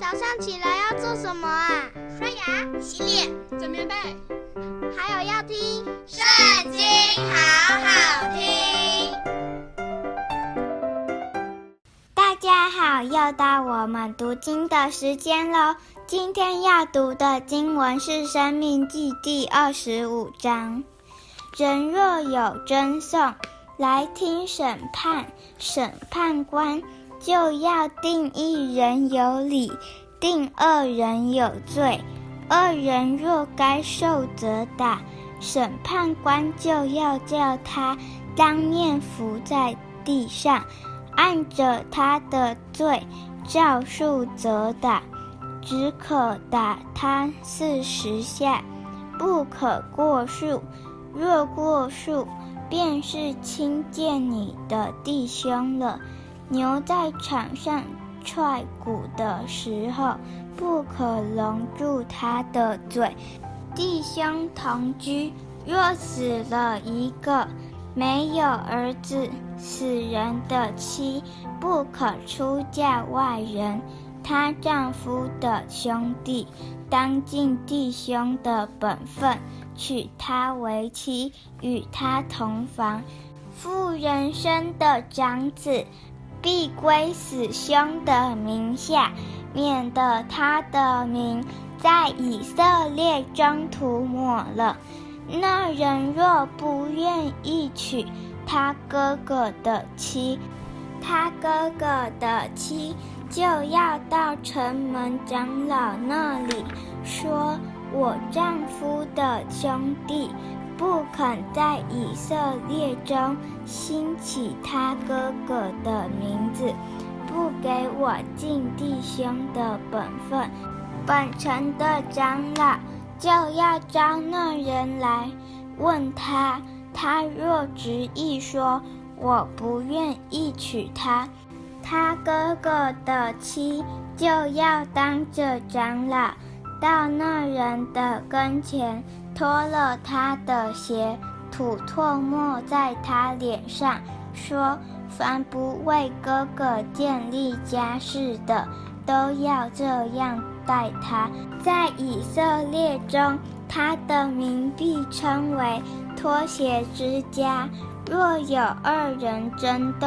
早上起来要做什么啊？刷牙、洗脸、整棉被，还有要听《圣经》，好好听。大家好，又到我们读经的时间喽。今天要读的经文是《生命记》第二十五章。人若有争讼，来听审判，审判官就要定一人有理，定二人有罪。二人若该受责打，审判官就要叫他当面伏在地上，按着他的罪，照数责打，只可打他四十下，不可过数。若过数，便是轻贱你的弟兄了。牛在场上踹鼓的时候，不可拢住他的嘴。弟兄同居，若死了一个，没有儿子，死人的妻不可出嫁外人。她丈夫的兄弟，当尽弟兄的本分，娶她为妻，与她同房。妇人生的长子，必归死兄的名下，免得他的名在以色列中涂抹了。那人若不愿意娶他哥哥的妻，他哥哥的妻就要到城门长老那里说：“我丈夫的兄弟。”不肯在以色列中兴起他哥哥的名字，不给我尽弟兄的本分，本城的长老就要招那人来问他。他若执意说我不愿意娶她，他哥哥的妻就要当着长老到那人的跟前。脱了他的鞋，吐唾沫在他脸上，说：“凡不为哥哥建立家室的，都要这样待他。在以色列中，他的名必称为脱鞋之家。若有二人争斗，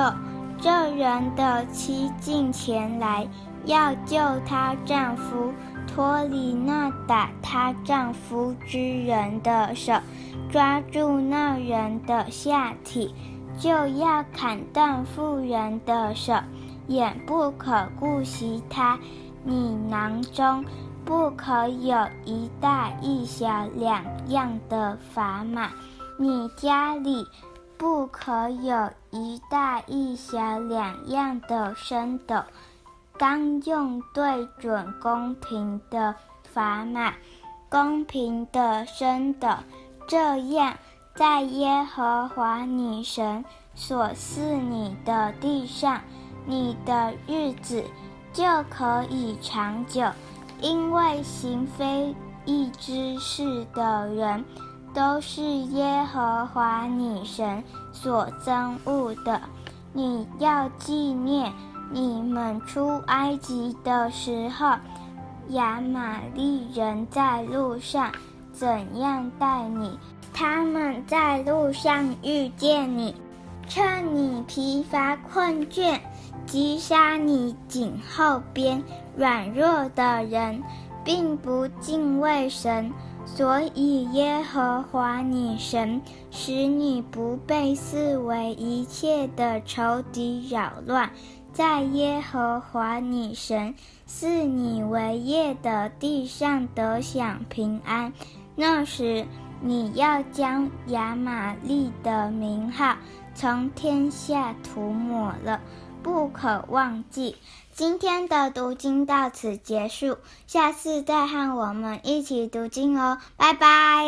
这人的妻进前来，要救她丈夫。”脱离那打她丈夫之人的手，抓住那人的下体，就要砍断妇人的手，眼不可顾惜她。你囊中不可有一大一小两样的砝码，你家里不可有一大一小两样的升斗。当用对准公平的砝码，公平的升斗，这样。在耶和华女神所赐你的地上，你的日子就可以长久。因为行非义之事的人，都是耶和华女神所憎恶的。你要纪念。你们出埃及的时候，亚玛力人在路上怎样待你？他们在路上遇见你，趁你疲乏困倦，击杀你颈后边软弱的人，并不敬畏神，所以耶和华你神使你不被视为一切的仇敌扰乱。在耶和华你神赐你为业的地上得享平安，那时你要将亚玛利的名号从天下涂抹了，不可忘记。今天的读经到此结束，下次再和我们一起读经哦，拜拜。